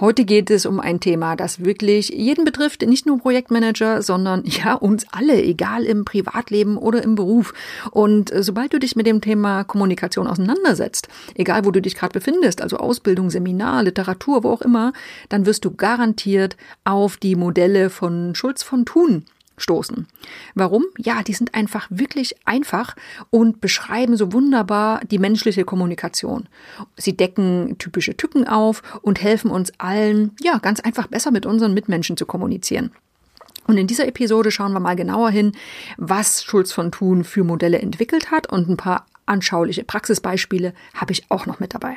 Heute geht es um ein Thema, das wirklich jeden betrifft, nicht nur Projektmanager, sondern ja uns alle, egal im Privatleben oder im Beruf. Und äh, sobald du dich mit dem Thema Kommunikation auseinandersetzt, egal wo du dich gerade befindest, also Ausbildung, Seminar, Literatur, wo auch immer, dann wirst du garantiert auf die Modelle von Schulz von Thun stoßen. Warum? Ja, die sind einfach wirklich einfach und beschreiben so wunderbar die menschliche Kommunikation. Sie decken typische Tücken auf und helfen uns allen, ja, ganz einfach besser mit unseren Mitmenschen zu kommunizieren. Und in dieser Episode schauen wir mal genauer hin, was Schulz von Thun für Modelle entwickelt hat und ein paar anschauliche Praxisbeispiele habe ich auch noch mit dabei.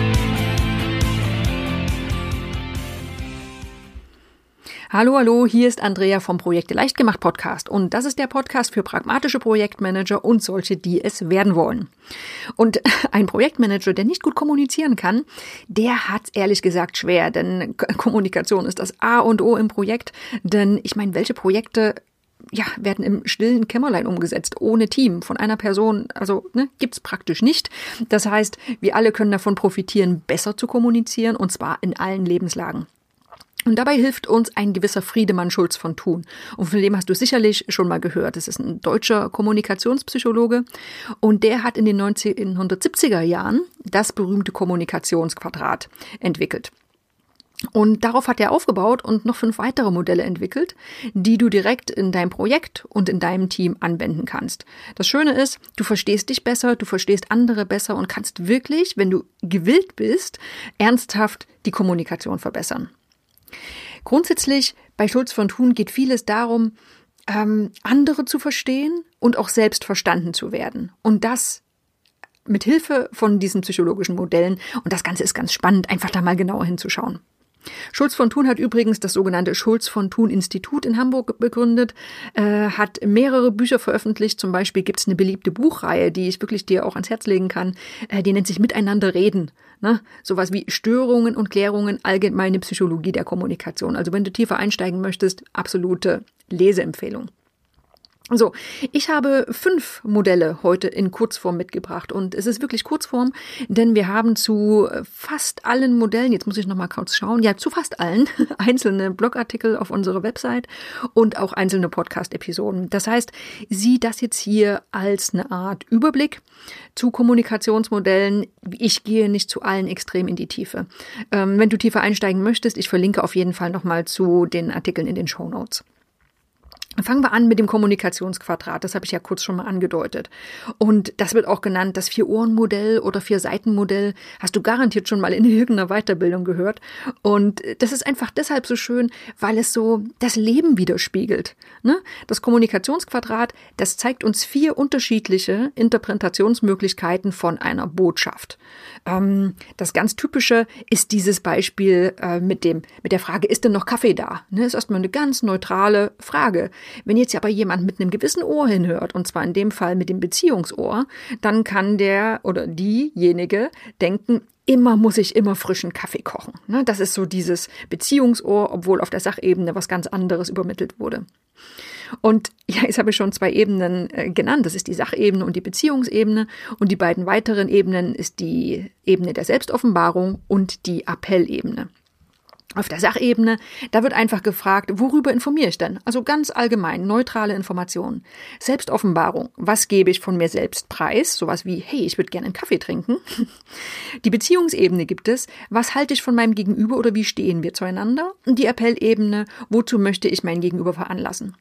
Hallo, hallo, hier ist Andrea vom Projekte leicht gemacht Podcast und das ist der Podcast für pragmatische Projektmanager und solche, die es werden wollen. Und ein Projektmanager, der nicht gut kommunizieren kann, der hat ehrlich gesagt schwer, denn Kommunikation ist das A und O im Projekt, denn ich meine, welche Projekte ja, werden im stillen Kämmerlein umgesetzt, ohne Team von einer Person. Also ne, gibt's praktisch nicht. Das heißt, wir alle können davon profitieren, besser zu kommunizieren und zwar in allen Lebenslagen. Und dabei hilft uns ein gewisser Friedemann Schulz von Thun. Und von dem hast du sicherlich schon mal gehört. Das ist ein deutscher Kommunikationspsychologe. Und der hat in den 1970er Jahren das berühmte Kommunikationsquadrat entwickelt. Und darauf hat er aufgebaut und noch fünf weitere Modelle entwickelt, die du direkt in deinem Projekt und in deinem Team anwenden kannst. Das Schöne ist, du verstehst dich besser, du verstehst andere besser und kannst wirklich, wenn du gewillt bist, ernsthaft die Kommunikation verbessern. Grundsätzlich bei Schulz von Thun geht vieles darum, ähm, andere zu verstehen und auch selbst verstanden zu werden. Und das mit Hilfe von diesen psychologischen Modellen. Und das Ganze ist ganz spannend, einfach da mal genauer hinzuschauen. Schulz von Thun hat übrigens das sogenannte Schulz von Thun Institut in Hamburg begründet, äh, hat mehrere Bücher veröffentlicht. Zum Beispiel gibt es eine beliebte Buchreihe, die ich wirklich dir auch ans Herz legen kann. Äh, die nennt sich Miteinander reden. Ne? Sowas wie Störungen und Klärungen, allgemeine Psychologie der Kommunikation. Also wenn du tiefer einsteigen möchtest, absolute Leseempfehlung. So, ich habe fünf Modelle heute in Kurzform mitgebracht und es ist wirklich Kurzform, denn wir haben zu fast allen Modellen, jetzt muss ich noch mal kurz schauen, ja, zu fast allen einzelne Blogartikel auf unserer Website und auch einzelne Podcast-Episoden. Das heißt, sieh das jetzt hier als eine Art Überblick zu Kommunikationsmodellen. Ich gehe nicht zu allen extrem in die Tiefe. Ähm, wenn du tiefer einsteigen möchtest, ich verlinke auf jeden Fall noch mal zu den Artikeln in den Show Notes. Fangen wir an mit dem Kommunikationsquadrat. Das habe ich ja kurz schon mal angedeutet. Und das wird auch genannt das Vier-Ohren-Modell oder Vier-Seiten-Modell. Hast du garantiert schon mal in irgendeiner Weiterbildung gehört. Und das ist einfach deshalb so schön, weil es so das Leben widerspiegelt. Ne? Das Kommunikationsquadrat, das zeigt uns vier unterschiedliche Interpretationsmöglichkeiten von einer Botschaft. Ähm, das ganz typische ist dieses Beispiel äh, mit dem mit der Frage, ist denn noch Kaffee da? Ne? Ist erstmal eine ganz neutrale Frage. Wenn jetzt aber jemand mit einem gewissen Ohr hinhört, und zwar in dem Fall mit dem Beziehungsohr, dann kann der oder diejenige denken, immer muss ich immer frischen Kaffee kochen. Ne, das ist so dieses Beziehungsohr, obwohl auf der Sachebene was ganz anderes übermittelt wurde. Und ja, jetzt habe ich schon zwei Ebenen äh, genannt. Das ist die Sachebene und die Beziehungsebene. Und die beiden weiteren Ebenen ist die Ebene der Selbstoffenbarung und die Appellebene. Auf der Sachebene, da wird einfach gefragt, worüber informiere ich denn? Also ganz allgemein, neutrale Informationen. Selbstoffenbarung, was gebe ich von mir selbst preis? Sowas wie, hey, ich würde gerne einen Kaffee trinken. Die Beziehungsebene gibt es, was halte ich von meinem Gegenüber oder wie stehen wir zueinander? Die Appellebene, wozu möchte ich mein Gegenüber veranlassen?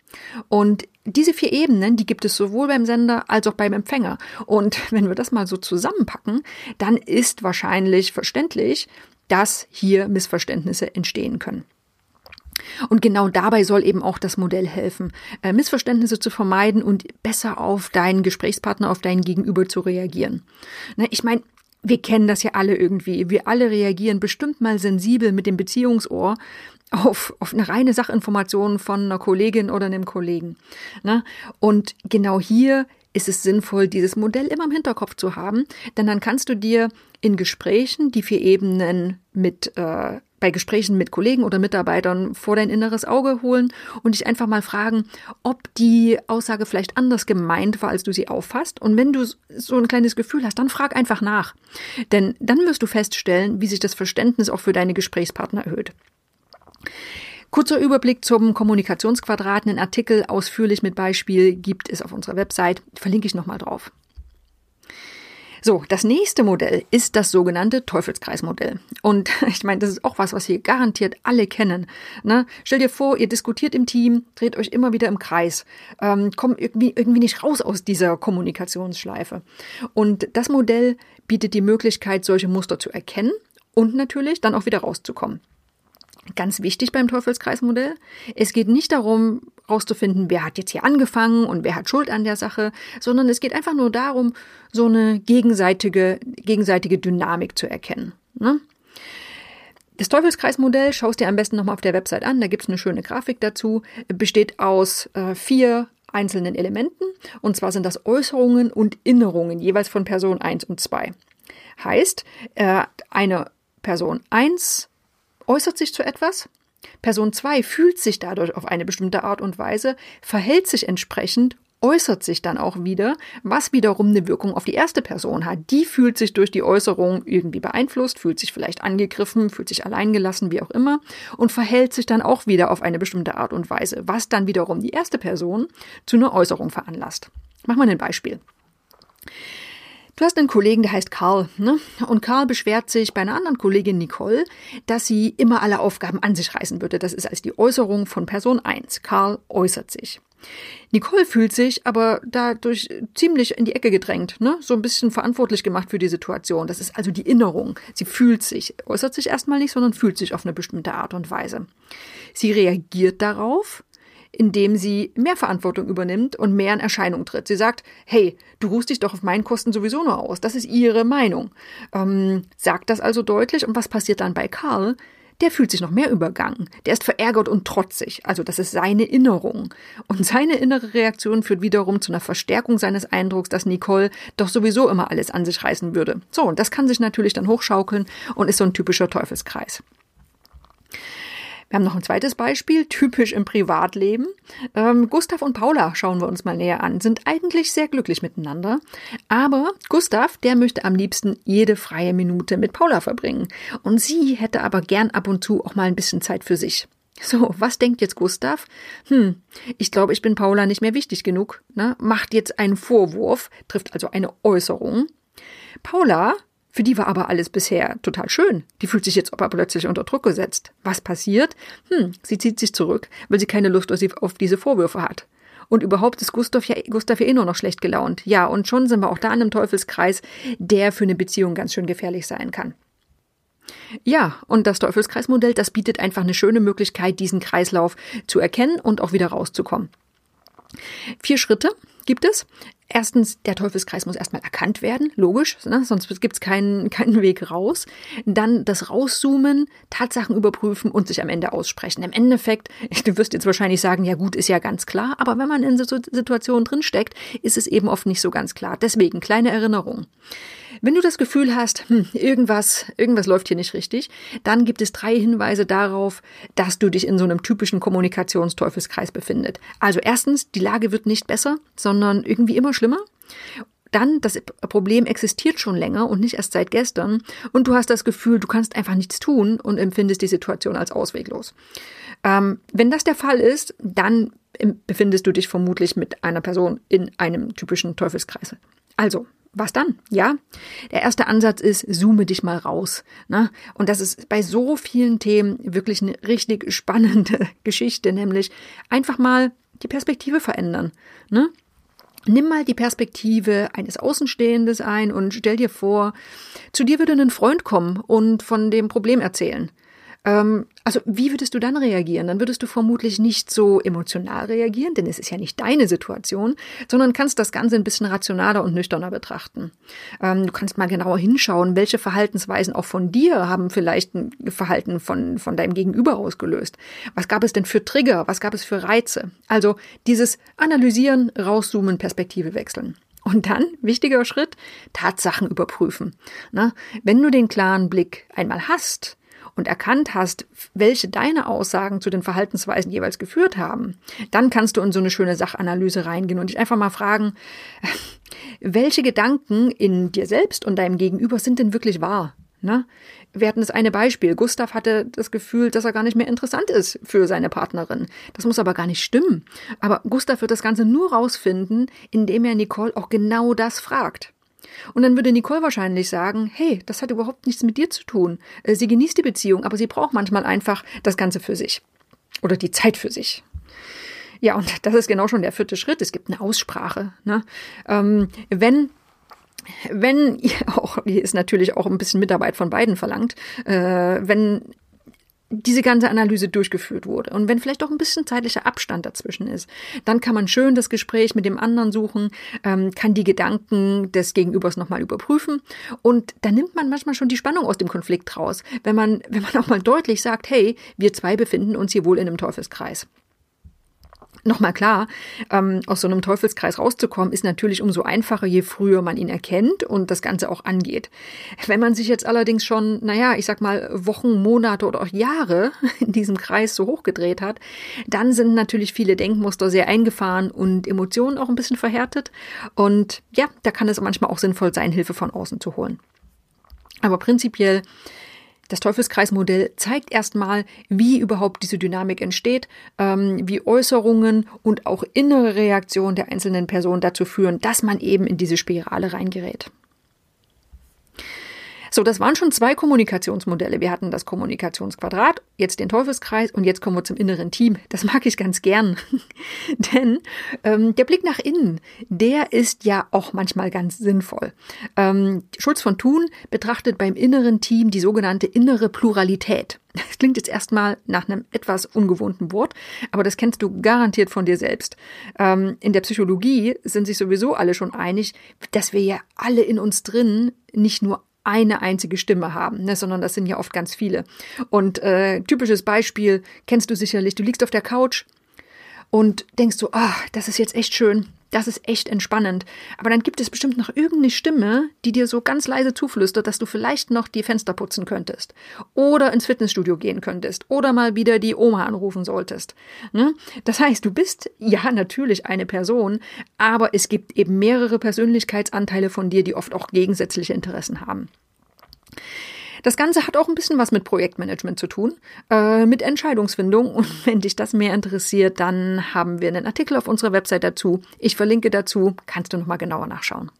Und diese vier Ebenen, die gibt es sowohl beim Sender als auch beim Empfänger. Und wenn wir das mal so zusammenpacken, dann ist wahrscheinlich verständlich, dass hier Missverständnisse entstehen können. Und genau dabei soll eben auch das Modell helfen, äh, Missverständnisse zu vermeiden und besser auf deinen Gesprächspartner, auf deinen Gegenüber zu reagieren. Ne, ich meine, wir kennen das ja alle irgendwie. Wir alle reagieren bestimmt mal sensibel mit dem Beziehungsohr auf, auf eine reine Sachinformation von einer Kollegin oder einem Kollegen. Ne? Und genau hier ist es sinnvoll, dieses Modell immer im Hinterkopf zu haben, denn dann kannst du dir in Gesprächen die vier Ebenen mit äh, bei Gesprächen mit Kollegen oder Mitarbeitern vor dein inneres Auge holen und dich einfach mal fragen, ob die Aussage vielleicht anders gemeint war, als du sie auffasst. Und wenn du so ein kleines Gefühl hast, dann frag einfach nach. Denn dann wirst du feststellen, wie sich das Verständnis auch für deine Gesprächspartner erhöht. Kurzer Überblick zum Kommunikationsquadrat. Einen Artikel ausführlich mit Beispiel gibt es auf unserer Website. Verlinke ich nochmal drauf. So, das nächste Modell ist das sogenannte Teufelskreismodell. Und ich meine, das ist auch was, was wir garantiert alle kennen. Ne? Stell dir vor, ihr diskutiert im Team, dreht euch immer wieder im Kreis, ähm, kommt irgendwie, irgendwie nicht raus aus dieser Kommunikationsschleife. Und das Modell bietet die Möglichkeit, solche Muster zu erkennen und natürlich dann auch wieder rauszukommen. Ganz wichtig beim Teufelskreismodell. Es geht nicht darum, herauszufinden, wer hat jetzt hier angefangen und wer hat Schuld an der Sache, sondern es geht einfach nur darum, so eine gegenseitige, gegenseitige Dynamik zu erkennen. Ne? Das Teufelskreismodell schaust dir am besten nochmal auf der Website an, da gibt es eine schöne Grafik dazu, besteht aus äh, vier einzelnen Elementen und zwar sind das Äußerungen und Innerungen jeweils von Person 1 und 2. Heißt, äh, eine Person 1 äußert sich zu etwas, Person 2 fühlt sich dadurch auf eine bestimmte Art und Weise, verhält sich entsprechend, äußert sich dann auch wieder, was wiederum eine Wirkung auf die erste Person hat. Die fühlt sich durch die Äußerung irgendwie beeinflusst, fühlt sich vielleicht angegriffen, fühlt sich alleingelassen, wie auch immer, und verhält sich dann auch wieder auf eine bestimmte Art und Weise, was dann wiederum die erste Person zu einer Äußerung veranlasst. Machen wir ein Beispiel. Du hast einen Kollegen, der heißt Karl, ne? Und Karl beschwert sich bei einer anderen Kollegin Nicole, dass sie immer alle Aufgaben an sich reißen würde. Das ist als die Äußerung von Person 1. Karl äußert sich. Nicole fühlt sich aber dadurch ziemlich in die Ecke gedrängt, ne? so ein bisschen verantwortlich gemacht für die Situation. Das ist also die Innerung. Sie fühlt sich, äußert sich erstmal nicht, sondern fühlt sich auf eine bestimmte Art und Weise. Sie reagiert darauf, indem sie mehr Verantwortung übernimmt und mehr in Erscheinung tritt. Sie sagt, hey, du ruhst dich doch auf meinen Kosten sowieso nur aus. Das ist ihre Meinung. Ähm, sagt das also deutlich. Und was passiert dann bei Karl? Der fühlt sich noch mehr übergangen. Der ist verärgert und trotzig. Also das ist seine Innerung. Und seine innere Reaktion führt wiederum zu einer Verstärkung seines Eindrucks, dass Nicole doch sowieso immer alles an sich reißen würde. So, und das kann sich natürlich dann hochschaukeln und ist so ein typischer Teufelskreis. Wir haben noch ein zweites Beispiel, typisch im Privatleben. Ähm, Gustav und Paula schauen wir uns mal näher an, sind eigentlich sehr glücklich miteinander. Aber Gustav, der möchte am liebsten jede freie Minute mit Paula verbringen. Und sie hätte aber gern ab und zu auch mal ein bisschen Zeit für sich. So, was denkt jetzt Gustav? Hm, ich glaube, ich bin Paula nicht mehr wichtig genug. Ne? Macht jetzt einen Vorwurf, trifft also eine Äußerung. Paula für die war aber alles bisher total schön. Die fühlt sich jetzt aber plötzlich unter Druck gesetzt. Was passiert? Hm, sie zieht sich zurück, weil sie keine Lust auf diese Vorwürfe hat. Und überhaupt ist Gustav ja, Gustav ja eh nur noch schlecht gelaunt. Ja, und schon sind wir auch da an einem Teufelskreis, der für eine Beziehung ganz schön gefährlich sein kann. Ja, und das Teufelskreismodell, das bietet einfach eine schöne Möglichkeit, diesen Kreislauf zu erkennen und auch wieder rauszukommen. Vier Schritte gibt es. Erstens, der Teufelskreis muss erstmal erkannt werden, logisch, ne? sonst gibt es keinen, keinen Weg raus. Dann das Rauszoomen, Tatsachen überprüfen und sich am Ende aussprechen. Im Endeffekt, du wirst jetzt wahrscheinlich sagen, ja gut, ist ja ganz klar, aber wenn man in so Situationen drinsteckt, ist es eben oft nicht so ganz klar. Deswegen kleine Erinnerung. Wenn du das Gefühl hast, hm, irgendwas, irgendwas läuft hier nicht richtig, dann gibt es drei Hinweise darauf, dass du dich in so einem typischen Kommunikationsteufelskreis befindet. Also erstens, die Lage wird nicht besser, sondern irgendwie immer schlimmer. Dann, das Problem existiert schon länger und nicht erst seit gestern und du hast das Gefühl, du kannst einfach nichts tun und empfindest die Situation als ausweglos. Ähm, wenn das der Fall ist, dann befindest du dich vermutlich mit einer Person in einem typischen Teufelskreis. Also, was dann? Ja, der erste Ansatz ist, zoome dich mal raus. Ne? Und das ist bei so vielen Themen wirklich eine richtig spannende Geschichte, nämlich einfach mal die Perspektive verändern. Ne? Nimm mal die Perspektive eines Außenstehendes ein und stell dir vor, zu dir würde ein Freund kommen und von dem Problem erzählen. Ähm, also wie würdest du dann reagieren? Dann würdest du vermutlich nicht so emotional reagieren, denn es ist ja nicht deine Situation, sondern kannst das Ganze ein bisschen rationaler und nüchterner betrachten. Ähm, du kannst mal genauer hinschauen, welche Verhaltensweisen auch von dir haben vielleicht ein Verhalten von, von deinem Gegenüber ausgelöst. Was gab es denn für Trigger? Was gab es für Reize? Also dieses Analysieren, rauszoomen, Perspektive wechseln. Und dann, wichtiger Schritt, Tatsachen überprüfen. Na, wenn du den klaren Blick einmal hast, und erkannt hast, welche deine Aussagen zu den Verhaltensweisen jeweils geführt haben, dann kannst du in so eine schöne Sachanalyse reingehen und dich einfach mal fragen, welche Gedanken in dir selbst und deinem Gegenüber sind denn wirklich wahr? Ne? Wir hatten das eine Beispiel. Gustav hatte das Gefühl, dass er gar nicht mehr interessant ist für seine Partnerin. Das muss aber gar nicht stimmen. Aber Gustav wird das Ganze nur rausfinden, indem er Nicole auch genau das fragt. Und dann würde Nicole wahrscheinlich sagen, hey, das hat überhaupt nichts mit dir zu tun. Äh, sie genießt die Beziehung, aber sie braucht manchmal einfach das Ganze für sich. Oder die Zeit für sich. Ja, und das ist genau schon der vierte Schritt. Es gibt eine Aussprache. Ne? Ähm, wenn wenn ihr auch, hier ist natürlich auch ein bisschen Mitarbeit von beiden verlangt, äh, wenn diese ganze Analyse durchgeführt wurde und wenn vielleicht auch ein bisschen zeitlicher Abstand dazwischen ist, dann kann man schön das Gespräch mit dem anderen suchen, ähm, kann die Gedanken des Gegenübers nochmal überprüfen und da nimmt man manchmal schon die Spannung aus dem Konflikt raus, wenn man, wenn man auch mal deutlich sagt, hey, wir zwei befinden uns hier wohl in einem Teufelskreis. Nochmal klar, ähm, aus so einem Teufelskreis rauszukommen, ist natürlich umso einfacher, je früher man ihn erkennt und das Ganze auch angeht. Wenn man sich jetzt allerdings schon, naja, ich sag mal, Wochen, Monate oder auch Jahre in diesem Kreis so hochgedreht hat, dann sind natürlich viele Denkmuster sehr eingefahren und Emotionen auch ein bisschen verhärtet. Und ja, da kann es manchmal auch sinnvoll sein, Hilfe von außen zu holen. Aber prinzipiell das Teufelskreismodell zeigt erstmal, wie überhaupt diese Dynamik entsteht, ähm, wie Äußerungen und auch innere Reaktionen der einzelnen Personen dazu führen, dass man eben in diese Spirale reingerät. So, das waren schon zwei Kommunikationsmodelle. Wir hatten das Kommunikationsquadrat, jetzt den Teufelskreis und jetzt kommen wir zum inneren Team. Das mag ich ganz gern. Denn ähm, der Blick nach innen, der ist ja auch manchmal ganz sinnvoll. Ähm, Schulz von Thun betrachtet beim inneren Team die sogenannte innere Pluralität. Das klingt jetzt erstmal nach einem etwas ungewohnten Wort, aber das kennst du garantiert von dir selbst. Ähm, in der Psychologie sind sich sowieso alle schon einig, dass wir ja alle in uns drin nicht nur eine einzige Stimme haben, ne, sondern das sind ja oft ganz viele. Und äh, typisches Beispiel kennst du sicherlich, du liegst auf der Couch und denkst so, ah, das ist jetzt echt schön, das ist echt entspannend. Aber dann gibt es bestimmt noch irgendeine Stimme, die dir so ganz leise zuflüstert, dass du vielleicht noch die Fenster putzen könntest. Oder ins Fitnessstudio gehen könntest. Oder mal wieder die Oma anrufen solltest. Ne? Das heißt, du bist ja natürlich eine Person, aber es gibt eben mehrere Persönlichkeitsanteile von dir, die oft auch gegensätzliche Interessen haben. Das Ganze hat auch ein bisschen was mit Projektmanagement zu tun, äh, mit Entscheidungsfindung. Und wenn dich das mehr interessiert, dann haben wir einen Artikel auf unserer Website dazu. Ich verlinke dazu, kannst du nochmal genauer nachschauen.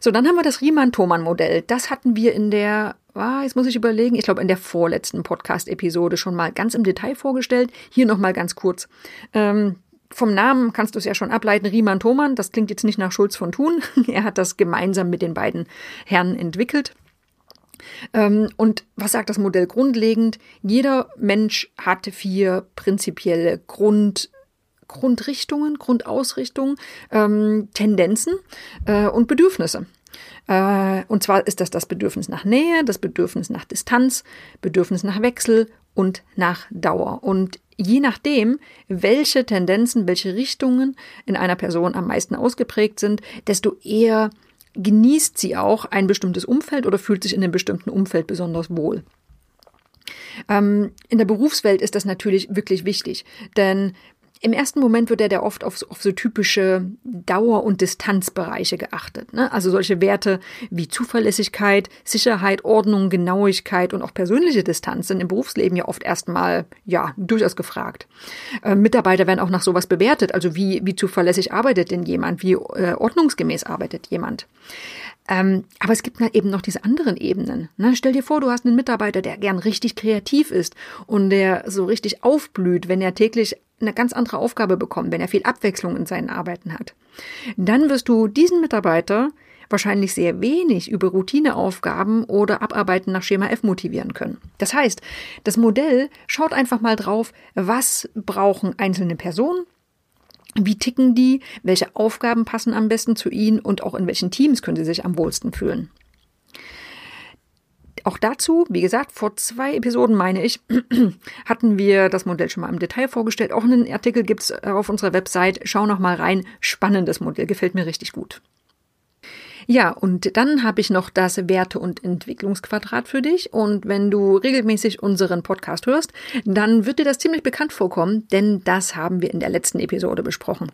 So, dann haben wir das Riemann-Thomann-Modell. Das hatten wir in der, ah, jetzt muss ich überlegen, ich glaube in der vorletzten Podcast-Episode schon mal ganz im Detail vorgestellt. Hier nochmal ganz kurz. Ähm, vom Namen kannst du es ja schon ableiten, Riemann-Thomann. Das klingt jetzt nicht nach Schulz von Thun. er hat das gemeinsam mit den beiden Herren entwickelt. Ähm, und was sagt das Modell grundlegend? Jeder Mensch hat vier prinzipielle Grund, Grundrichtungen, Grundausrichtungen, ähm, Tendenzen äh, und Bedürfnisse. Äh, und zwar ist das das Bedürfnis nach Nähe, das Bedürfnis nach Distanz, Bedürfnis nach Wechsel und nach Dauer. Und je nachdem, welche Tendenzen, welche Richtungen in einer Person am meisten ausgeprägt sind, desto eher genießt sie auch ein bestimmtes Umfeld oder fühlt sich in einem bestimmten Umfeld besonders wohl. Ähm, in der Berufswelt ist das natürlich wirklich wichtig, denn im ersten Moment wird ja der oft auf, auf so typische Dauer- und Distanzbereiche geachtet. Ne? Also solche Werte wie Zuverlässigkeit, Sicherheit, Ordnung, Genauigkeit und auch persönliche Distanz sind im Berufsleben ja oft erstmal ja durchaus gefragt. Äh, Mitarbeiter werden auch nach sowas bewertet. Also wie, wie zuverlässig arbeitet denn jemand? Wie äh, ordnungsgemäß arbeitet jemand? Ähm, aber es gibt eben noch diese anderen Ebenen. Ne? Stell dir vor, du hast einen Mitarbeiter, der gern richtig kreativ ist und der so richtig aufblüht, wenn er täglich eine ganz andere Aufgabe bekommt, wenn er viel Abwechslung in seinen Arbeiten hat. Dann wirst du diesen Mitarbeiter wahrscheinlich sehr wenig über Routineaufgaben oder Abarbeiten nach Schema F motivieren können. Das heißt, das Modell schaut einfach mal drauf, was brauchen einzelne Personen, wie ticken die, welche Aufgaben passen am besten zu ihnen und auch in welchen Teams können sie sich am wohlsten fühlen. Auch dazu, wie gesagt, vor zwei Episoden, meine ich, hatten wir das Modell schon mal im Detail vorgestellt. Auch einen Artikel gibt es auf unserer Website. Schau noch mal rein. Spannendes Modell, gefällt mir richtig gut. Ja, und dann habe ich noch das Werte- und Entwicklungsquadrat für dich. Und wenn du regelmäßig unseren Podcast hörst, dann wird dir das ziemlich bekannt vorkommen, denn das haben wir in der letzten Episode besprochen.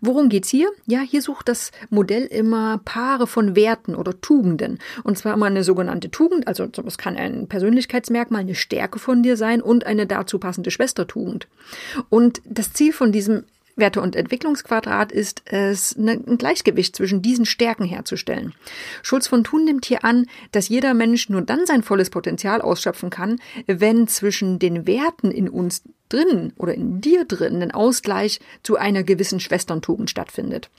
Worum geht's hier? Ja, hier sucht das Modell immer Paare von Werten oder Tugenden. Und zwar immer eine sogenannte Tugend, also es kann ein Persönlichkeitsmerkmal, eine Stärke von dir sein und eine dazu passende Schwestertugend. Und das Ziel von diesem Werte- und Entwicklungsquadrat ist es, ne, ein Gleichgewicht zwischen diesen Stärken herzustellen. Schulz von Thun nimmt hier an, dass jeder Mensch nur dann sein volles Potenzial ausschöpfen kann, wenn zwischen den Werten in uns drin oder in dir drin ein Ausgleich zu einer gewissen Schwesterntugend stattfindet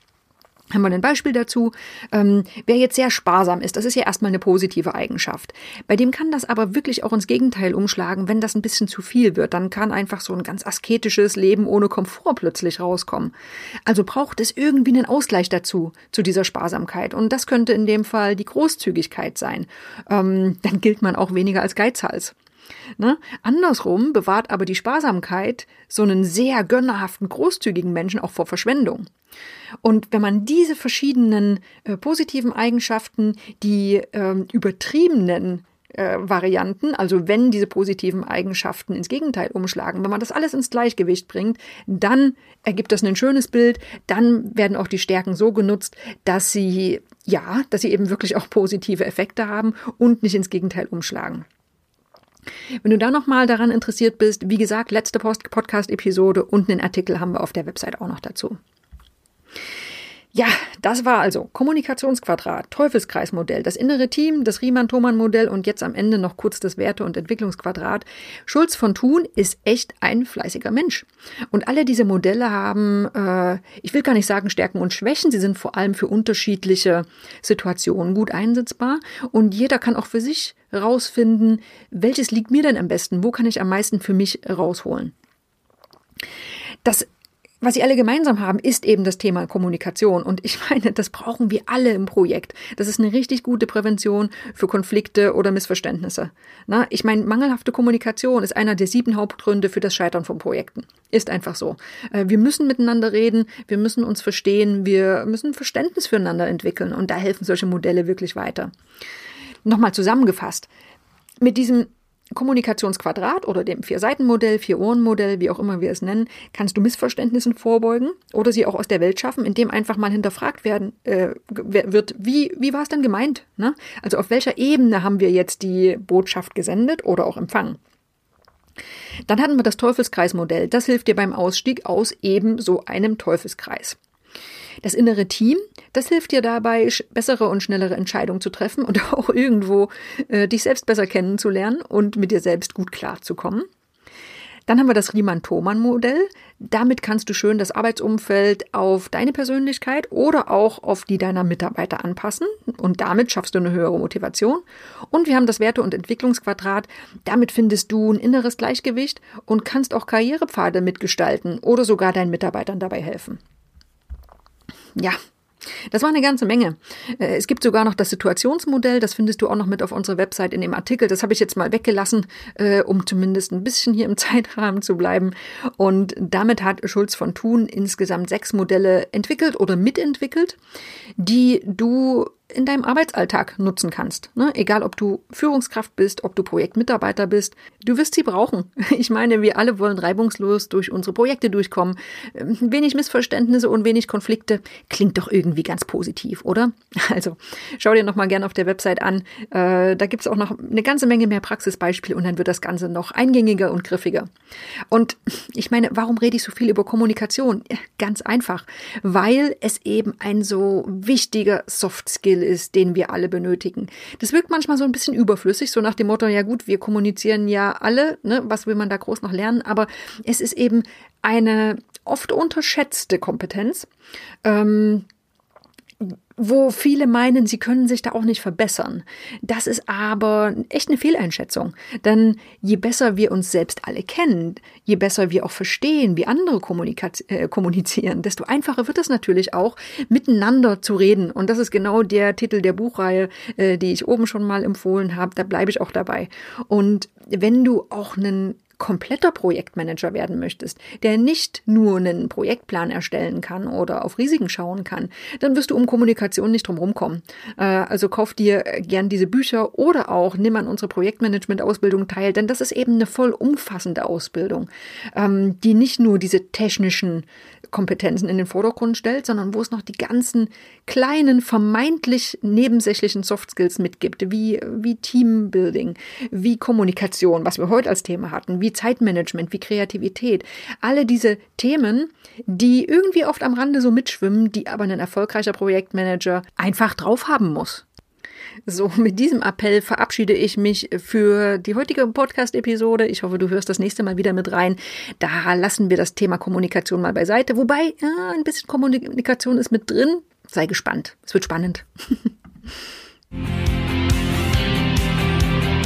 haben wir ein Beispiel dazu. Ähm, wer jetzt sehr sparsam ist, das ist ja erstmal eine positive Eigenschaft. Bei dem kann das aber wirklich auch ins Gegenteil umschlagen, wenn das ein bisschen zu viel wird. Dann kann einfach so ein ganz asketisches Leben ohne Komfort plötzlich rauskommen. Also braucht es irgendwie einen Ausgleich dazu, zu dieser Sparsamkeit. Und das könnte in dem Fall die Großzügigkeit sein. Ähm, dann gilt man auch weniger als Geizhals. Ne? Andersrum bewahrt aber die Sparsamkeit so einen sehr gönnerhaften, großzügigen Menschen auch vor Verschwendung. Und wenn man diese verschiedenen äh, positiven Eigenschaften, die äh, übertriebenen äh, Varianten, also wenn diese positiven Eigenschaften ins Gegenteil umschlagen, wenn man das alles ins Gleichgewicht bringt, dann ergibt das ein schönes Bild, dann werden auch die Stärken so genutzt, dass sie, ja, dass sie eben wirklich auch positive Effekte haben und nicht ins Gegenteil umschlagen. Wenn du da nochmal daran interessiert bist, wie gesagt, letzte Podcast-Episode und einen Artikel haben wir auf der Website auch noch dazu. Ja, das war also Kommunikationsquadrat, Teufelskreismodell, das innere Team, das Riemann-Thomann-Modell und jetzt am Ende noch kurz das Werte- und Entwicklungsquadrat. Schulz von Thun ist echt ein fleißiger Mensch. Und alle diese Modelle haben, äh, ich will gar nicht sagen Stärken und Schwächen, sie sind vor allem für unterschiedliche Situationen gut einsetzbar und jeder kann auch für sich rausfinden, welches liegt mir denn am besten, wo kann ich am meisten für mich rausholen. Das was sie alle gemeinsam haben, ist eben das Thema Kommunikation. Und ich meine, das brauchen wir alle im Projekt. Das ist eine richtig gute Prävention für Konflikte oder Missverständnisse. Na, ich meine, mangelhafte Kommunikation ist einer der sieben Hauptgründe für das Scheitern von Projekten. Ist einfach so. Äh, wir müssen miteinander reden, wir müssen uns verstehen, wir müssen Verständnis füreinander entwickeln. Und da helfen solche Modelle wirklich weiter. Nochmal zusammengefasst. Mit diesem Kommunikationsquadrat oder dem Vier-Seiten-Modell, Vier-Ohren-Modell, wie auch immer wir es nennen, kannst du Missverständnissen vorbeugen oder sie auch aus der Welt schaffen, indem einfach mal hinterfragt werden äh, wird, wie, wie war es denn gemeint? Ne? Also auf welcher Ebene haben wir jetzt die Botschaft gesendet oder auch empfangen? Dann hatten wir das Teufelskreismodell. Das hilft dir beim Ausstieg aus eben so einem Teufelskreis. Das innere Team, das hilft dir dabei, bessere und schnellere Entscheidungen zu treffen und auch irgendwo äh, dich selbst besser kennenzulernen und mit dir selbst gut klarzukommen. Dann haben wir das Riemann-Thomann-Modell. Damit kannst du schön das Arbeitsumfeld auf deine Persönlichkeit oder auch auf die deiner Mitarbeiter anpassen und damit schaffst du eine höhere Motivation. Und wir haben das Werte- und Entwicklungsquadrat. Damit findest du ein inneres Gleichgewicht und kannst auch Karrierepfade mitgestalten oder sogar deinen Mitarbeitern dabei helfen. Ja, das war eine ganze Menge. Äh, es gibt sogar noch das Situationsmodell, das findest du auch noch mit auf unserer Website in dem Artikel. Das habe ich jetzt mal weggelassen, äh, um zumindest ein bisschen hier im Zeitrahmen zu bleiben. Und damit hat Schulz von Thun insgesamt sechs Modelle entwickelt oder mitentwickelt, die du in deinem Arbeitsalltag nutzen kannst. Ne? Egal, ob du Führungskraft bist, ob du Projektmitarbeiter bist, du wirst sie brauchen. Ich meine, wir alle wollen reibungslos durch unsere Projekte durchkommen. Ähm, wenig Missverständnisse und wenig Konflikte klingt doch irgendwie ganz positiv, oder? Also schau dir nochmal gerne auf der Website an. Äh, da gibt's auch noch eine ganze Menge mehr Praxisbeispiele und dann wird das Ganze noch eingängiger und griffiger. Und ich meine, warum rede ich so viel über Kommunikation? Ganz einfach, weil es eben ein so wichtiger Soft Skill ist, den wir alle benötigen. Das wirkt manchmal so ein bisschen überflüssig, so nach dem Motto, ja gut, wir kommunizieren ja alle, ne, was will man da groß noch lernen, aber es ist eben eine oft unterschätzte Kompetenz. Ähm, wo viele meinen, sie können sich da auch nicht verbessern. Das ist aber echt eine Fehleinschätzung. Denn je besser wir uns selbst alle kennen, je besser wir auch verstehen, wie andere äh, kommunizieren, desto einfacher wird es natürlich auch, miteinander zu reden. Und das ist genau der Titel der Buchreihe, äh, die ich oben schon mal empfohlen habe. Da bleibe ich auch dabei. Und wenn du auch einen kompletter Projektmanager werden möchtest, der nicht nur einen Projektplan erstellen kann oder auf Risiken schauen kann, dann wirst du um Kommunikation nicht drum rumkommen. Äh, also kauf dir gern diese Bücher oder auch nimm an unsere Projektmanagement-Ausbildung teil, denn das ist eben eine voll umfassende Ausbildung, ähm, die nicht nur diese technischen Kompetenzen in den Vordergrund stellt, sondern wo es noch die ganzen kleinen, vermeintlich nebensächlichen Soft Skills mitgibt, wie, wie Teambuilding, wie Kommunikation, was wir heute als Thema hatten, wie Zeitmanagement, wie Kreativität. Alle diese Themen, die irgendwie oft am Rande so mitschwimmen, die aber ein erfolgreicher Projektmanager einfach drauf haben muss. So, mit diesem Appell verabschiede ich mich für die heutige Podcast-Episode. Ich hoffe, du hörst das nächste Mal wieder mit rein. Da lassen wir das Thema Kommunikation mal beiseite. Wobei, ja, ein bisschen Kommunikation ist mit drin. Sei gespannt. Es wird spannend.